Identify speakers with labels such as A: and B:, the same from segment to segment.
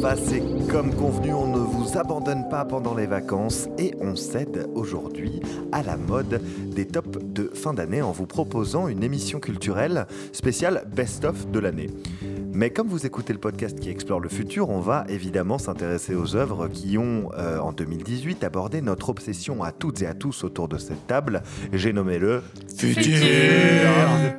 A: Turfas, et comme convenu, on ne vous abandonne pas pendant les vacances et on cède aujourd'hui à la mode des tops de fin d'année en vous proposant une émission culturelle spéciale best-of de l'année. Mais comme vous écoutez le podcast qui explore le futur, on va évidemment s'intéresser aux œuvres qui ont, euh, en 2018, abordé notre obsession à toutes et à tous autour de cette table. J'ai nommé le
B: Futur.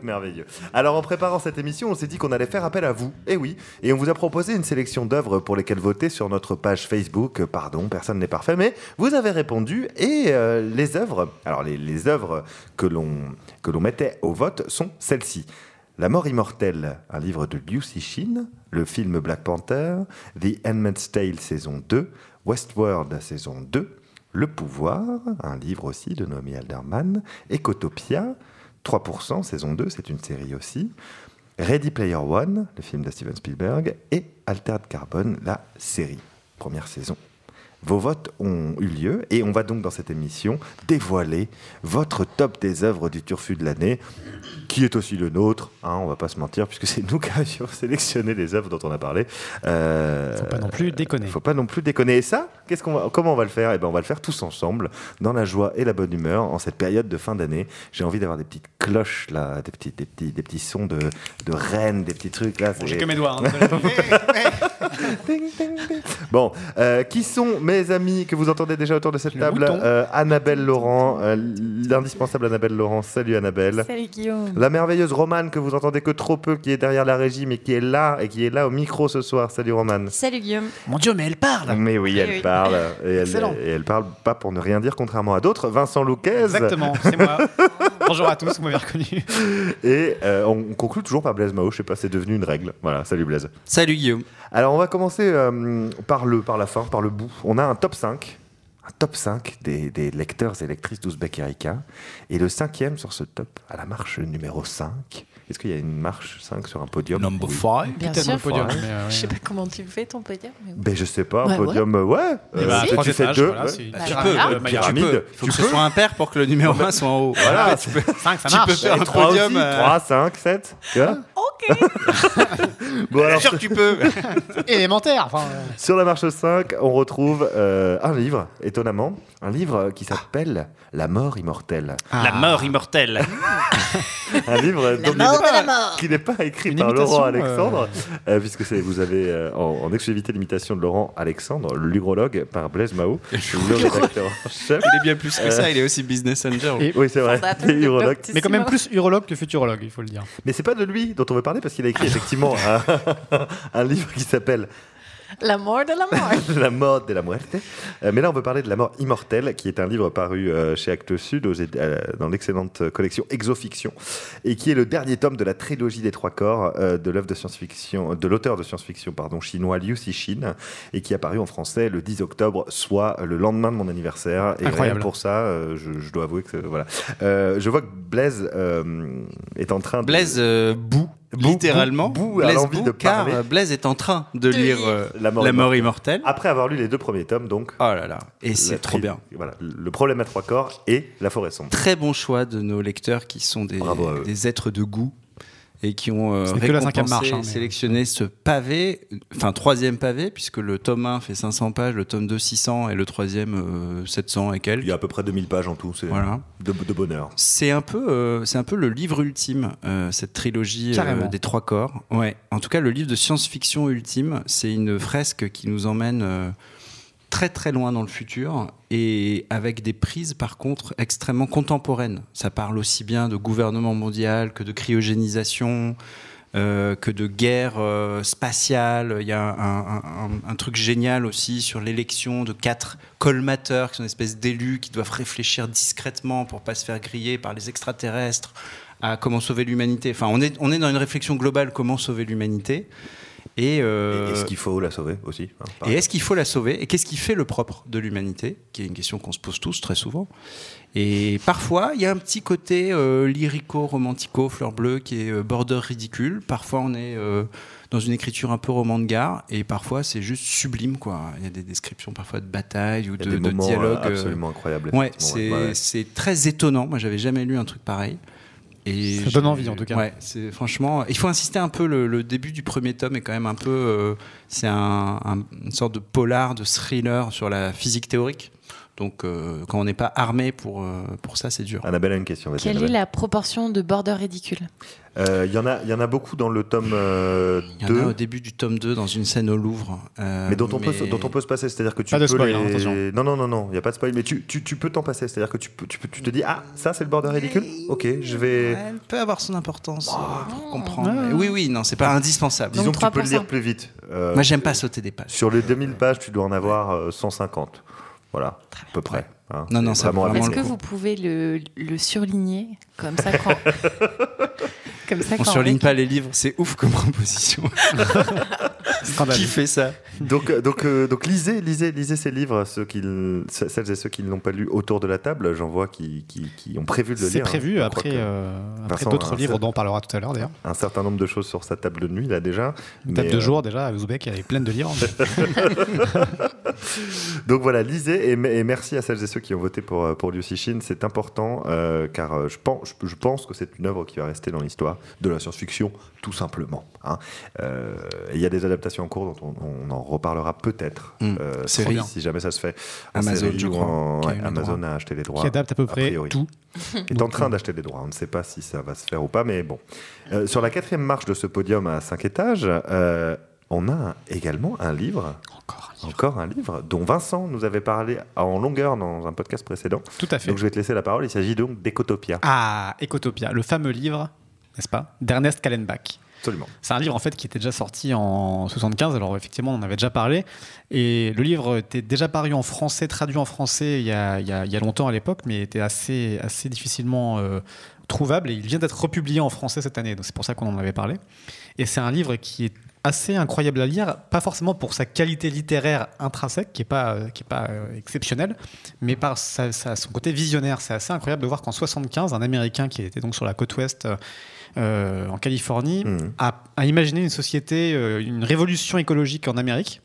A: Merveilleux. Alors en préparant cette émission, on s'est dit qu'on allait faire appel à vous. Et oui, et on vous a proposé une sélection d'œuvres pour lesquelles voter sur notre page Facebook. Pardon, personne n'est parfait, mais vous avez répondu et euh, les œuvres, alors les, les œuvres que l'on que l'on mettait au vote sont celles-ci. La mort immortelle, un livre de Liu Cixin, le film Black Panther, The Handmaid's Tale saison 2, Westworld saison 2, Le pouvoir, un livre aussi de Noémie Alderman, Ecotopia, 3% saison 2, c'est une série aussi, Ready Player One, le film de Steven Spielberg, et Altered Carbon, la série, première saison. Vos votes ont eu lieu et on va donc dans cette émission dévoiler votre top des œuvres du Turfu de l'année, qui est aussi le nôtre, hein, on va pas se mentir, puisque c'est nous qui avions sélectionné les œuvres dont on a parlé. Euh,
C: Faut pas non plus déconner.
A: faut pas non plus déconner. Et ça, qu'est-ce qu'on va, comment on va le faire? Eh ben, on va le faire tous ensemble, dans la joie et la bonne humeur, en cette période de fin d'année. J'ai envie d'avoir des petites cloches là, des petits, des petits, des petits sons de, de rennes, des petits trucs là.
C: J'ai que mes doigts. hein,
A: Ding, ding, ding. Bon, euh, qui sont mes amis que vous entendez déjà autour de cette
C: Le
A: table. Euh, Annabelle Laurent, euh, l'indispensable Annabelle Laurent. Salut Annabelle.
B: Salut Guillaume.
A: La merveilleuse Romane que vous entendez que trop peu, qui est derrière la régie, mais qui est là et qui est là au micro ce soir. Salut Romane.
D: Salut Guillaume.
C: Mon Dieu, mais elle parle.
A: Mais oui, elle
D: oui.
A: parle. Et elle,
C: Excellent.
A: et elle parle pas pour ne rien dire, contrairement à d'autres. Vincent Louquez.
C: Exactement, c'est moi. Bonjour à tous, vous m'avez reconnu.
A: Et euh, on conclut toujours par Blaise Mao. Je sais pas, c'est devenu une règle. Voilà, salut Blaise.
E: Salut Guillaume.
A: Alors, on va commencer euh, par le, par la fin, par le bout. On a un top 5. Un top 5 des, des lecteurs et lectrices d'Ouzbek Erika. Et le cinquième sur ce top, à la marche numéro 5. Est-ce qu'il y a une marche 5 sur un podium
E: Number
A: Oui.
E: 5.
B: Bien
C: Tellement
B: sûr.
C: le podium.
A: Ouais.
C: mais, euh,
D: Je sais
C: ouais.
D: pas comment tu fais ton podium. Mais...
A: Ben, je sais pas, un
B: Ouais,
A: podium, ouais.
C: Eh
A: Euh,
C: ben,
A: tu
C: trois
A: fais deux.
C: voilà,
A: ouais.
D: Bah,
C: pyramide, euh,
A: Pyramide.
C: magnifique.
E: Il faut que ce soit impair pour que le numéro 1 soit en haut.
A: Voilà,
E: tu peux,
C: Cinq, ça
E: tu
C: marche.
E: peux faire un
A: 3
E: podium.
A: aussi,
E: euh,
A: 3, 5, 7. Tu vois
D: Ok.
A: bon,
E: Bien
A: alors,
E: sûr que tu peux.
C: Élémentaire. Euh,
A: Sur la marche 5, on retrouve un livre, étonnamment, un livre qui s'appelle La mort immortelle.
E: La mort immortelle.
A: Un livre
D: La
A: dont il
D: mort
A: n'est
D: de
A: pas-
D: la mort.
A: qui n'est pas écrit
C: Une
A: par Laurent
C: euh,
A: Alexandre, euh, puisque c'est- vous avez euh, en, en exclusivité l'imitation de Laurent Alexandre, l'urologue par Blaise Mao, le rédacteur en chef.
E: Il est bien plus que ça, il est aussi business angel.
C: Et-
A: Oui, c'est vrai, urologue.
C: Mais quand même plus urologue que futurologue, il faut le dire.
A: Mais c'est pas de lui dont on veut parler parce qu'il a écrit effectivement un, un livre qui s'appelle
D: La mort de la mort.
A: La mort de la muerte. Euh, mais là, on veut parler de La mort immortelle, qui est un livre paru euh, chez Actes Sud aux euh, dans l'excellente collection Exofiction, et qui est le dernier tome de la trilogie des trois corps euh, de l'œuvre de science-fiction, de l'auteur de science-fiction pardon, chinois Liu Cixin, et qui est apparu en français le 10 octobre, soit le lendemain de mon anniversaire. Et
C: Incroyable.
A: rien pour ça, euh, je, je dois avouer que voilà. Euh, je vois que Blaise euh, est en train de
E: Blaise euh, Bout, littéralement.
A: a
E: Blaise
A: l'envie
E: bout,
A: de
E: car
A: parler.
E: euh, Blaise est en train de
D: De
E: lire euh,
A: La mort
E: La mort
A: immortelle.
E: immortelle.
A: Après avoir lu les deux premiers tomes, donc.
E: Oh là là. Et c'est trop bien.
A: Voilà, le problème à trois corps et la forêt sombre.
E: Très bon choix de nos lecteurs qui sont
A: Bravo
E: des êtres de goût et qui ont euh, récompensé,
C: marche, hein, mais-
E: sélectionné ce pavé, enfin troisième pavé, puisque le tome 1 fait 500 pages, le tome 2 600 et le troisième euh, 700 et
A: Il
E: quelques.
A: y a à peu près 2000 pages en tout, c'est
E: Voilà.
A: de, de bonheur.
E: C'est un peu, euh, c'est un peu le livre ultime, euh, cette trilogie euh, des trois corps. Ouais. En tout cas, le livre de science-fiction ultime, c'est une fresque qui nous emmène euh, très très loin dans le futur et avec des prises par contre extrêmement contemporaines. Ça parle aussi bien de gouvernement mondial que de cryogénisation. euh, que de guerre euh, spatiale. Il y a un, un- truc génial aussi sur l'élection de quatre colmateurs, qui sont une espèce d'élus qui doivent réfléchir discrètement pour pas se faire griller par les extraterrestres à comment sauver l'humanité. Enfin, on est, on est dans une réflexion globale comment sauver l'humanité. Et,
A: Et
E: euh,
A: Est-ce qu'il faut la sauver aussi hein,
E: et est-ce qu'il faut la sauver Et qu'est-ce qui fait le propre de l'humanité Qui est une question qu'on se pose tous très souvent. Et parfois, il y a un petit côté euh, lyrico-romantico, fleur bleue, qui est euh, border ridicule. Parfois, on est euh, dans une écriture un peu roman de gare. Et parfois, c'est juste sublime. quoi. Il y a des descriptions parfois de bataille ou de, de dialogue.
A: euh,
E: euh,
A: absolument.
E: Ouais, c'est
A: ouais, ouais.
E: c'est très étonnant. Moi, j'avais jamais lu un truc pareil. Et
C: Ça donne envie, en tout cas.
E: Ouais, c'est franchement. Il faut insister un peu. Le, le début du premier tome est quand même un peu. euh, c'est un- un- une sorte de polar, de thriller sur la physique théorique. Donc, euh, quand on n'est pas armé pour euh, pour ça, c'est dur.
A: Annabelle a une question.
B: Quelle est la proportion de border ridicule
A: Euh, Il y, en a- il y en a beaucoup dans le tome euh,
E: Il y en
A: 2.
E: a au début du tome 2 dans une scène au Louvre. euh,
A: Mais dont on, peut, dont on peut se passer, c'est-à-dire que tu
C: Pas de
A: peux
C: spoil,
A: les...
C: hein, attention.
A: Non, non, non, non, il n'y a pas de spoil, mais tu, tu, tu peux t'en passer, c'est-à-dire que tu, peux, tu, peux- tu te dis, ah, ça c'est le border ridicule Ok, je vais...
E: Elle peut avoir son importance euh, pour comprendre.
C: Ouais.
E: Mais oui, oui, non, c'est pas indispensable.
A: Disons
B: Donc
A: que tu peux le
B: 3%.
A: lire plus vite. Euh,
E: Moi, j'aime pas sauter des pages.
A: Sur les 2000 pages, tu dois en avoir euh, 150. Voilà, à peu près. hein.
E: Non, non,
A: C'est
E: ça
A: vraiment
B: Est-ce que vous pouvez le, le surligner comme ça quand... comme ça
E: On surligne pas les livres, c'est ouf comme proposition. Qui fait ça
A: Donc, euh, donc, euh, donc lisez, lisez, lisez ces livres, ceux qui, celles et ceux qui ne l'ont pas lu autour de la table. J'en vois qui, qui, qui ont prévu de le
C: C'est
A: lire. hein.
C: prévu après, euh, après d'autres livres dont on parlera tout à l'heure d'ailleurs.
A: Un certain nombre de choses sur sa table de nuit, là déjà.
C: Une table
A: Mais,
C: de
A: euh,
C: jour déjà à Ouzbek, elle est pleine de livres.
A: Donc voilà, lisez et, et merci à celles et ceux qui ont voté pour, pour Liu Cixin. C'est important euh, car je pense, je pense que c'est une œuvre qui va rester dans l'histoire de la science-fiction, tout simplement. hein. Euh, il y a des adaptations en cours dont on, on en reparlera peut-être.
E: Mm.
A: euh, si, jamais ça se fait. En
E: Amazon,
A: série
E: je crois,
A: en-
E: a
A: Amazon a acheté les droits.
C: qui adapte à peu
A: a
C: près
A: priori.
C: tout.
A: est en train d'acheter les droits. On ne sait pas si ça va se faire ou pas, mais bon. Euh, sur la quatrième marche de ce podium à cinq étages, euh, on a également un livre,
C: Encore un livre.
A: encore un livre, dont Vincent nous avait parlé en longueur dans un podcast précédent.
C: Tout à fait.
A: Donc je vais te laisser la parole. Il s'agit donc d'Ecotopia.
C: Ah, Ecotopia, le fameux livre, n'est-ce pas, d'Ernest Kallenbach.
A: Absolument.
C: C'est un livre en fait qui était déjà sorti en 75, alors effectivement on en avait déjà parlé, et le livre était déjà paru en français, traduit en français il y a, il y a- il y a longtemps à l'époque, mais était assez, assez difficilement euh, trouvable, et il vient d'être republié en français cette année, donc c'est pour ça qu'on en avait parlé. Et c'est un livre qui est assez incroyable à lire, pas forcément pour sa qualité littéraire intrinsèque, qui n'est pas, euh, qui est pas euh, exceptionnelle, mais par sa- sa- son côté visionnaire. C'est assez incroyable de voir qu'en 75, un Américain qui était donc sur la côte ouest euh, euh, en Californie
A: Mhm.
C: a, a imaginé une société, euh, une révolution écologique en Amérique.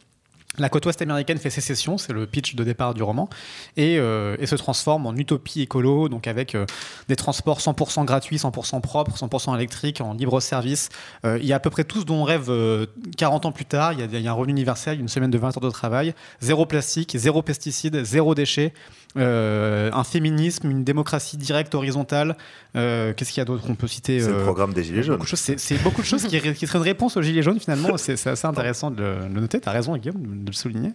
C: La côte ouest américaine fait sécession, c'est le pitch de départ du roman, et, euh, et se transforme en utopie écolo, donc avec euh, des transports 100% gratuits, 100% propres, 100% électriques, en libre service. Euh, il y a à peu près tout ce dont on rêve euh, 40 ans plus tard. Il y, a, il y a un revenu universel, une semaine de 20 heures de travail, zéro plastique, zéro pesticides, zéro déchets, euh, un féminisme, une démocratie directe, horizontale. Euh, Qu'est-ce qu'il y a d'autre qu'on peut citer
A: C'est le
C: euh,
A: programme des Gilets jaunes.
C: C'est, beaucoup de choses qui, qui seraient une réponse aux Gilets jaunes finalement. C'est, assez intéressant de le, de le noter. Tu as raison, Guillaume, de, le souligner.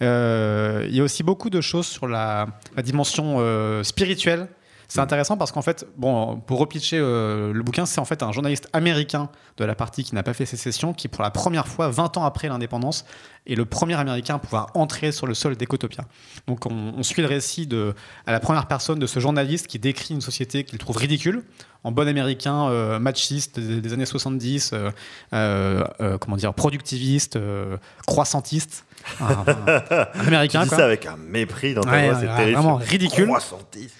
C: Il y a aussi beaucoup de choses sur la, la dimension spirituelle. C'est intéressant parce qu'en fait, bon, pour repitcher euh, le bouquin, c'est en fait un journaliste américain de la partie qui n'a pas fait sécession qui, pour la première fois, 20 ans après l'indépendance, est le premier américain à pouvoir entrer sur le sol d'Ecotopia. Donc on, on suit le récit de, à la première personne de ce journaliste qui décrit une société qu'il trouve ridicule, en bon américain euh, machiste des, des années 70, euh, euh, comment dire, productiviste, croissantiste. Un, un- un américain,
A: Tu dis
C: quoi.
A: ça avec un mépris dans ta
C: Ouais,
A: voix, c'est terrible.
C: vraiment ridicule.
A: Croissantiste.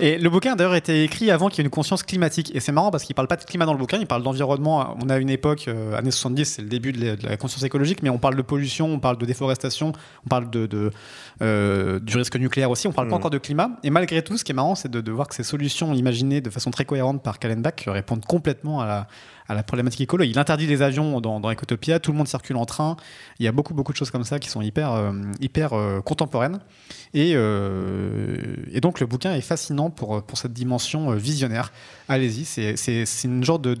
C: Et le bouquin d'ailleurs a été écrit avant qu'il y ait une conscience climatique. Et c'est marrant parce qu'il parle pas de climat dans le bouquin, il parle d'environnement. On a une époque, années 70, c'est le début de la, de la conscience écologique, mais on parle de pollution, on parle de déforestation, on parle de, de, du risque nucléaire aussi, on parle pas
A: Mhm.
C: encore de climat. Et malgré tout, ce qui est marrant, c'est de, de voir que ces solutions imaginées de façon très cohérente par Kallenbach répondent complètement à la, à la problématique écolo. Il interdit les avions dans, dans Ecotopia, tout le monde circule en train. Il y a beaucoup, beaucoup de choses comme ça qui sont hyper, euh, hyper euh, contemporaines. Et, euh, et donc le bouquin est fascinant pour, pour cette dimension visionnaire. Allez-y, c'est- une genre de,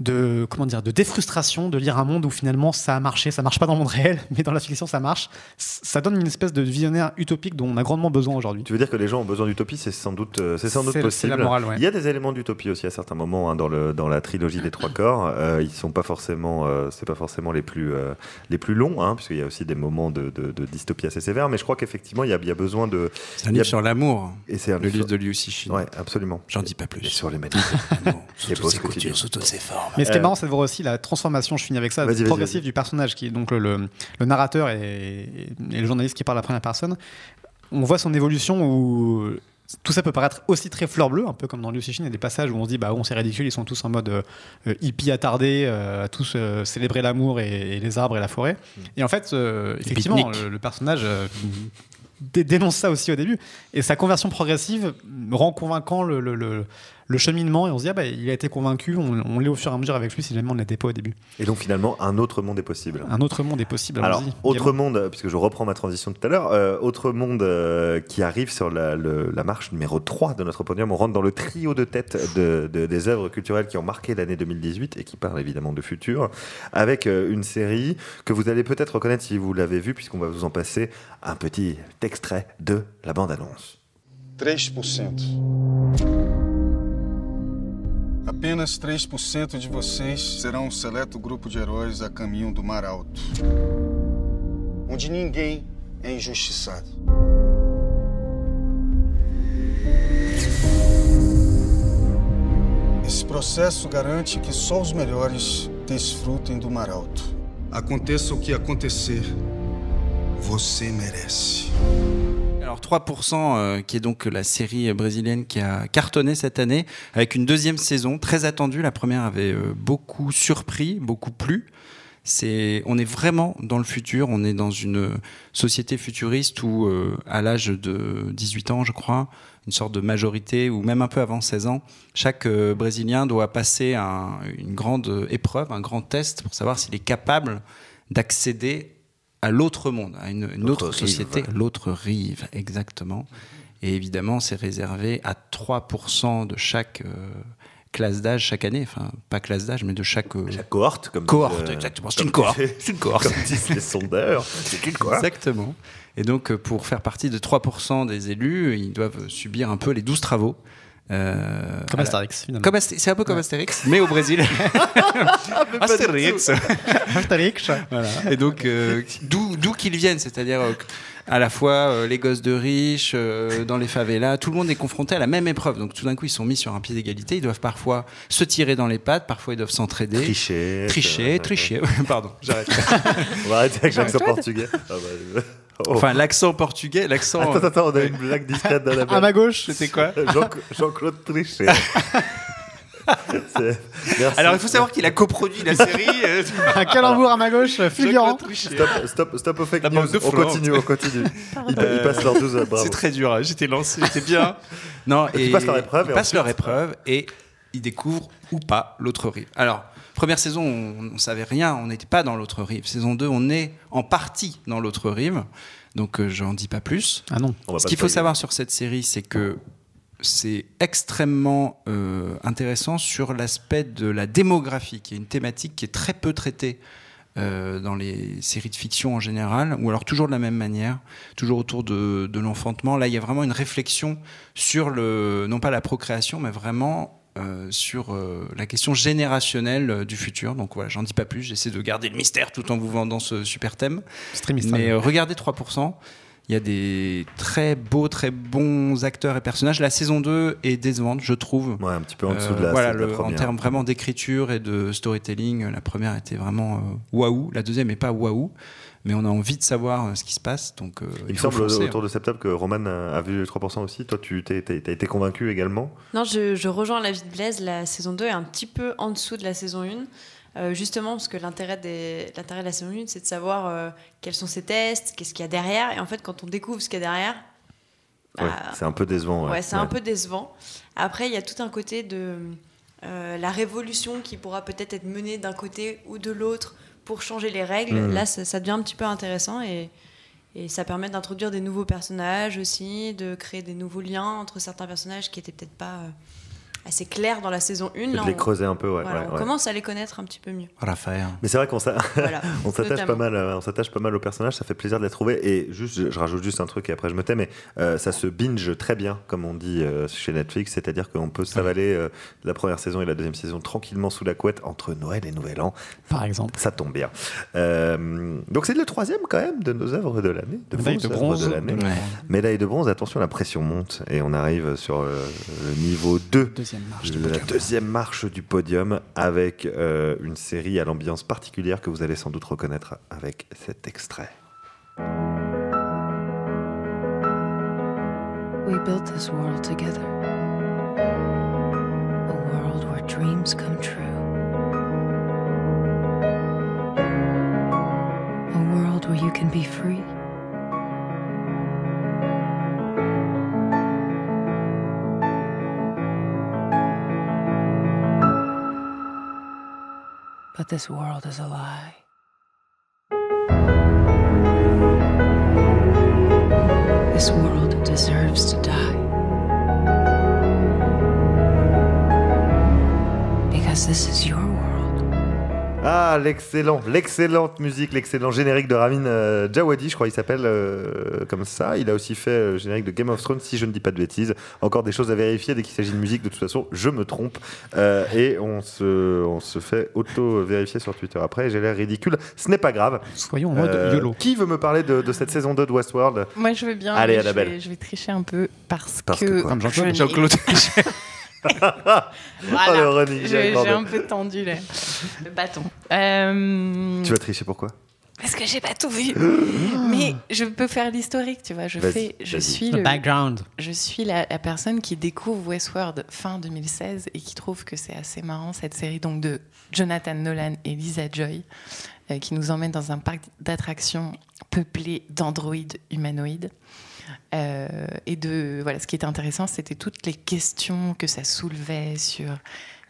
C: de, comment dire, de défrustration de lire un monde où finalement ça a marché, ça marche pas dans le monde réel, mais dans la fiction ça marche. Ça donne une espèce de visionnaire utopique dont on a grandement besoin aujourd'hui.
A: Tu veux dire que les gens ont besoin d'utopie, c'est sans doute, euh, c'est sans doute possible.
C: c'est la morale, ouais.
A: Il y a des éléments d'utopie aussi à certains moments hein, dans, le, dans la trilogie des trois corps. Euh, ils sont pas forcément, euh, c'est pas forcément les plus, euh, les plus longs, hein, puisqu'il y a aussi des moments de, de- de dystopie assez sévères. Mais je crois qu'effectivement, il y a, il y a besoin de.
E: C'est un
A: Il y a-
E: livre sur l'amour,
A: Et c'est un
E: le livre
A: sur-
E: de Liu Cixin.
A: Ouais, absolument.
E: J'en dis pas
A: Et
E: plus.
A: sur que tu
E: coutures,
A: dis.
E: sous toutes ses formes.
C: Mais ce qui est
A: Euh,
C: marrant, c'est de voir aussi la transformation, je finis avec ça, progressive du personnage, qui est donc le, le- le narrateur et, et le journaliste qui parle à la première personne. On voit son évolution où tout ça peut paraître aussi très fleur bleue, un peu comme dans Liu Cixin, il y a des passages où on se dit, bah bon, c'est ridicule, ils sont tous en mode euh, euh, hippie attardé, euh, à tous euh, célébrer l'amour et, et les arbres et la forêt. Et en fait, effectivement, le, le personnage dé- dénonce ça aussi au début. Et sa conversion progressive rend convaincant le, le- le- le cheminement et on se dit, ah bah, il a été convaincu, on, on l'est au fur et à mesure avec lui si jamais on ne l'était pas au début.
A: Et donc finalement, un autre monde est possible.
C: Un autre monde est possible.
A: Alors, autre monde, puisque je reprends ma transition tout à l'heure, euh, autre monde euh, qui arrive sur la, le- la marche numéro 3 de notre podium. On rentre dans le trio de tête de, de- des œuvres culturelles qui ont marqué l'année 2018 et qui parlent évidemment de futur, avec euh, une série que vous allez peut-être reconnaître si vous l'avez vue, puisqu'on va vous en passer un petit extrait de la bande-annonce.
F: 3%. Apenas 3% de vocês serão um seleto grupo de heróis a caminho do Mar Alto, onde ninguém é injustiçado. Esse processo garante que só os melhores desfrutem do Mar Alto. Aconteça o que acontecer, você merece.
E: Alors 3%, euh, qui est donc la série brésilienne qui a cartonné cette année, avec une deuxième saison très attendue. La première avait euh, beaucoup surpris, beaucoup plu. On est vraiment dans le futur. On est dans une société futuriste où, euh, à l'âge de 18 ans, je crois, une sorte de majorité, ou même un peu avant 16 ans, chaque Brésilien doit passer un- une grande épreuve, un grand test pour savoir s'il est capable d'accéder à l'autre monde, à une, autre
A: rive.
E: société, l'autre rive, exactement. Et évidemment, c'est réservé à 3% de chaque euh, classe d'âge chaque année. Enfin, pas classe d'âge, mais de chaque, euh,
A: Chaque cohorte, comme
E: cohorte,
A: euh,
E: exactement. C'est
A: comme
E: une cohorte.
A: disent-
E: C'est une cohorte.
A: Comme disent les sondeurs, c'est une cohorte.
E: Exactement. Et donc, euh, pour faire partie de 3% des élus, ils doivent subir un peu les 12 travaux. Euh,
C: Comme Astérix, finalement.
E: Comme Asté- c'est un peu comme Astérix, mais au Brésil. Astérix.
C: Astérix.
E: Voilà. Et donc, euh, d'où d'où qu'ils viennent, c'est-à-dire euh, à la fois euh, les gosses de riches, euh, dans les favelas, tout le monde est confronté à la même épreuve. Donc, tout d'un coup, ils sont mis sur un pied d'égalité. Ils doivent parfois se tirer dans les pattes, parfois ils doivent s'entraider.
A: Tricher.
E: Tricher,
A: euh,
E: tricher. Pardon, j'arrête.
A: On va arrêter avec l'accent portugais. Ah bah, euh, oh.
E: Enfin, l'accent portugais, l'accent.
A: Attends, attends, on a une blague discrète
C: À
A: d'Annabelle.
C: ma gauche, c'était quoi
A: Jean- Jean-Claude Trichet. C'est- Merci.
E: Alors, il faut savoir qu'il a coproduit la série. euh,
C: Un calembour à ma gauche, fulgurant.
E: Jean-Claude Trichet.
A: Stop, stop, stop aux fake
E: La
A: news. On continue, on continue. Ils, ils passent leur 12 bravo.
E: C'est très dur. hein. J'étais lancé, j'étais bien. Non,
A: Ils passent leur épreuve
E: Ils
A: et
E: passent leur épreuve et ils découvrent ou pas l'autre rive. Alors, première saison, on, on savait rien. On n'était pas dans l'autre rive. Saison 2, on est en partie dans l'autre rive. Donc, euh, j'en dis pas plus.
C: Ah non.
A: On va
E: Ce qu'il faut savoir sur cette série, c'est que c'est extrêmement euh, intéressant sur l'aspect de la démographie, qui est une thématique qui est très peu traitée euh, dans les séries de fiction en général, ou alors toujours de la même manière, toujours autour de, de l'enfantement. Là, il y a vraiment une réflexion sur le, non pas la procréation, mais vraiment euh, sur euh, la question générationnelle euh, du futur. Donc voilà, j'en dis pas plus, j'essaie de garder le mystère tout en vous vendant ce super thème.
C: C'est très
E: Mais euh, regardez 3%. Il y a des très beaux, très bons acteurs et personnages. La saison 2 est décevante, je trouve.
A: Ouais, un petit peu en dessous
E: Euh,
A: de la,
E: voilà,
A: de la
E: le- en termes vraiment d'écriture et de storytelling, la première était vraiment waouh. La deuxième n'est pas waouh, mais on a envie de savoir euh, ce qui se passe. Donc, euh,
A: Il me semble
E: foncer,
A: autour de septembre que Roman a, a vu 3% aussi. Toi, tu t'es, t'es- t'as été convaincu également
D: Non, je, je rejoins l'avis de Blaise. La saison 2 est un petit peu en dessous de la saison 1. euh, justement, parce que l'intérêt, des, l'intérêt de la saison 1, c'est de savoir euh, quels sont ses tests, qu'est-ce qu'il y a derrière. Et en fait, quand on découvre ce qu'il y a derrière,
A: Ouais,
D: bah,
A: C'est un peu décevant. Ouais,
D: Ouais, c'est un peu décevant. Après, il y a tout un côté de euh, la révolution qui pourra peut-être être menée d'un côté ou de l'autre pour changer les règles.
A: Mhm.
D: Là, ça, ça devient un petit peu intéressant et, et ça permet d'introduire des nouveaux personnages aussi, de créer des nouveaux liens entre certains personnages qui étaient peut-être pas euh, assez clairs dans la saison 1.
A: Et de
D: Là,
A: les
D: on,
A: creuser un peu, ouais.
D: voilà,
A: ouais,
D: on
A: ouais.
D: commence à les connaître un petit peu mieux.
E: Raphaël.
A: Mais c'est vrai qu'on
D: Voilà.
A: s'attache pas mal, euh, on s'attache pas mal aux personnages. Ça fait plaisir de les trouver. Et juste, je, je rajoute juste un truc et après je me tais, mais euh, ça se binge très bien, comme on dit euh, chez Netflix. C'est-à-dire qu'on peut s'avaler euh, la première saison et la deuxième saison tranquillement sous la couette entre Noël et Nouvel An.
C: Par exemple.
A: Ça tombe bien. Euh, donc c'est le troisième quand même de nos œuvres de l'année, de
C: Médaille de
A: œuvres
C: bronze.
A: de l'année.
E: Ouais.
A: Médaille de bronze, attention, la pression monte et on arrive sur le niveau 2
C: Deuxième.
E: Deuxième marche du
A: la
E: podium.
A: deuxième marche du podium avec euh, une série à l'ambiance particulière que vous allez sans doute reconnaître avec cet extrait.
G: We built this world together. A world where dreams come true. A world where you can be free. But this world is a lie. This world deserves to die. Because this is your.
A: Ah, l'excellent, l'excellente musique, l'excellent générique de Ramin euh, Djawadi, je crois qu'il s'appelle euh, comme ça. Il a aussi fait euh, le générique de Game of Thrones, si je ne dis pas de bêtises. Encore des choses à vérifier dès qu'il s'agit de musique. De toute façon, je me trompe. Euh, et on se, on se fait auto-vérifier sur Twitter après. J'ai l'air ridicule. Ce n'est pas grave.
C: Soyons en mode
A: Euh,
C: YOLO.
A: Qui veut me parler de, de cette saison 2 de Westworld?
B: Moi, je veux bien.
A: Allez,
B: mais je
A: Annabelle.
B: vais, je vais tricher un peu parce,
A: Parce que
B: que.
C: Jean-Claude.
B: Voilà.
A: Oh, le
B: J'ai un peu tendu là. le bâton. Euh,
A: Tu vas tricher pourquoi?
B: Parce que j'ai pas tout vu. Mais je peux faire l'historique, tu vois. Je, fais, je suis,
C: Le
B: le,
C: background.
B: je suis la, la personne qui découvre Westworld fin 2016 et qui trouve que c'est assez marrant cette série donc de Jonathan Nolan et Lisa Joy euh, qui nous emmène dans un parc d'attractions peuplé d'androïdes humanoïdes. Euh, et de voilà, ce qui était intéressant, c'était toutes les questions que ça soulevait sur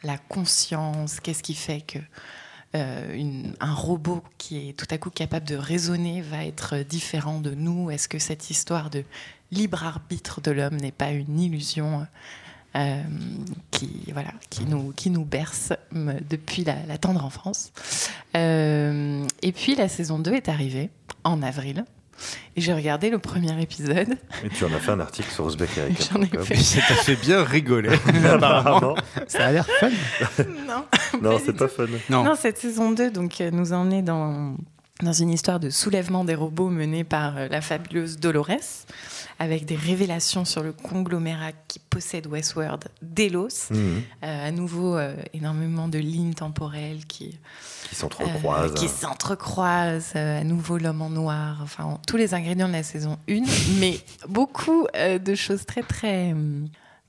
B: la conscience, qu'est-ce qui fait que euh, un robot qui est tout à coup capable de raisonner va être différent de nous Est-ce que cette histoire de libre arbitre de l'homme n'est pas une illusion euh, qui, voilà, qui, nous, qui nous berce depuis la, tendre enfance? Et puis la saison 2 est arrivée en avril. Et j'ai regardé le premier épisode.
A: Et tu en as fait un article sur Uzbek Erika.
B: J'en ai fait.
E: Ça t'a fait bien rigoler.
A: Apparemment.
C: Ça a l'air fun.
B: Non,
A: Non, c'est pas fun.
E: Non.
B: Non, cette saison 2 donc, euh, nous emmenait dans, dans une histoire de soulèvement des robots menée par euh, la fabuleuse Dolores, avec des révélations sur le conglomérat qui possède Westworld, Delos.
A: Mhm.
B: Euh, à nouveau, euh, énormément de lignes temporelles qui,
A: Qui s'entrecroisent.
B: euh, qui s'entrecroisent. euh, à nouveau, l'homme en noir. Enfin, tous les ingrédients de la saison 1, mais beaucoup de choses très, très.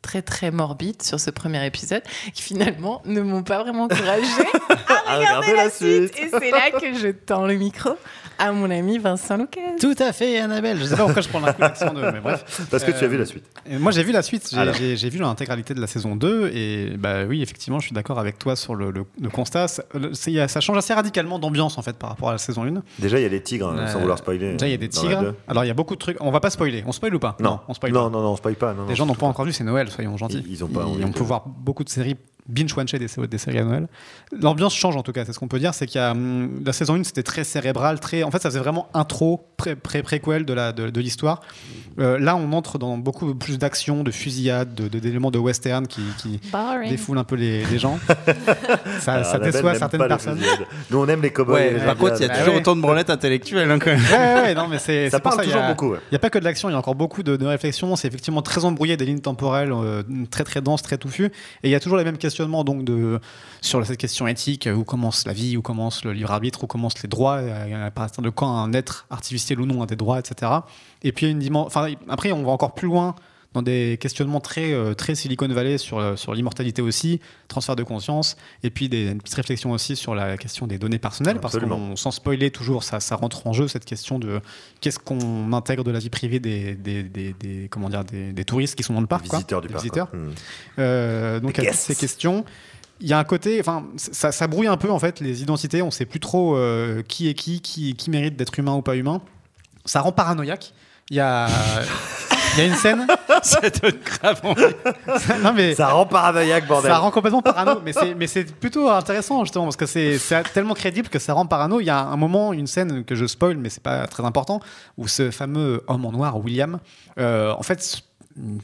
B: Très très morbides sur ce premier épisode qui finalement ne m'ont pas vraiment encouragée
A: à regarder la suite.
B: et c'est là que je tends le micro à mon ami Vincent Lucas.
C: Tout à fait, Annabelle. Je sais pas pourquoi je prends la coup l'accent de. Mais bref.
A: Parce que tu as vu la suite.
C: Et moi, j'ai vu la suite. J'ai-
A: Alors.
C: J'ai j'ai vu l'intégralité de la saison 2. Et bah oui, effectivement, je suis d'accord avec toi sur le, le- le constat. Ça, le- c'est- il y a- ça change assez radicalement d'ambiance en fait par rapport à la saison 1.
A: Déjà, il y a des tigres, hein,
C: Euh,
A: sans vouloir spoiler.
C: Déjà, il y a des tigres. Alors, il y a beaucoup de trucs. On va pas spoiler. On spoil ou pas?
A: Non,
C: on spoil
A: non,
C: pas.
A: non, non, on spoil pas. Non,
C: Les
A: non,
C: gens n'ont pas encore vu, c'est Noël, soyons gentils.
A: Ils- ils ont pas
C: Et
A: envie
C: on
A: de-
C: peut voir beaucoup de séries binge-watcher des, sé- des séries à Noël. L'ambiance change en tout cas, c'est ce qu'on peut dire. C'est qu'il y a hum, la saison 1, c'était très cérébral, très. En fait, ça faisait vraiment intro, pré- pré- préquel de la de, de l'histoire. Euh, là, on entre dans beaucoup plus d'action, de fusillade, de- de- d'éléments de, western qui, qui défoulent un peu les, les gens. ça,
A: Alors,
C: ça
A: Annabelle
C: déçoit certaines personnes.
A: Nous, on aime les cowboys.
E: Ouais, par contre, il y a toujours
C: ouais.
E: autant de branlettes intellectuelles. hein, quand même.
C: Ouais, ouais, ouais, non, mais c'est
A: Ça
C: c'est
A: parle
C: y
A: toujours
C: a-
A: beaucoup. ouais.
C: Il n'y a pas que de l'action, il y a encore beaucoup de, de réflexion. C'est effectivement très embrouillé, des lignes temporelles euh, très très denses, très touffues. Et il y a toujours les mêmes donc de, sur cette question éthique où commence la vie, où commence le libre arbitre, où commencent les droits, euh, à partir de quand un être artificiel ou non a des droits, etc. Et puis une dimension. Après, on va encore plus loin dans des questionnements très, euh, très Silicon Valley sur, euh, sur l'immortalité aussi, transfert de conscience, et puis des une petite réflexion aussi sur la question des données personnelles,
A: Absolument.
C: parce qu'on, sans spoiler toujours, ça, ça rentre en jeu cette question de qu'est-ce qu'on intègre de la vie privée des, des, des- des- comment dire, des, des touristes qui sont dans le parc. Quoi,
A: visiteurs du
C: des
A: parc.
C: visiteurs.
A: Hmm.
C: Euh, donc
A: Des
C: ces questions. Il y a un côté, enfin, ça, ça brouille un peu en fait les identités. On sait plus trop euh, qui est qui, qui, qui mérite d'être humain ou pas humain. Ça rend paranoïaque. Il y a, il y a une scène.
E: Ça donne grave envie.
C: non mais
A: Ça rend paranoïaque, bordel.
C: ça rend complètement parano, mais c'est, plutôt intéressant justement parce que c'est, tellement crédible que ça rend parano. Il y a un moment, une scène que je spoil, mais c'est pas très important, où ce fameux homme en noir, William, euh, en fait,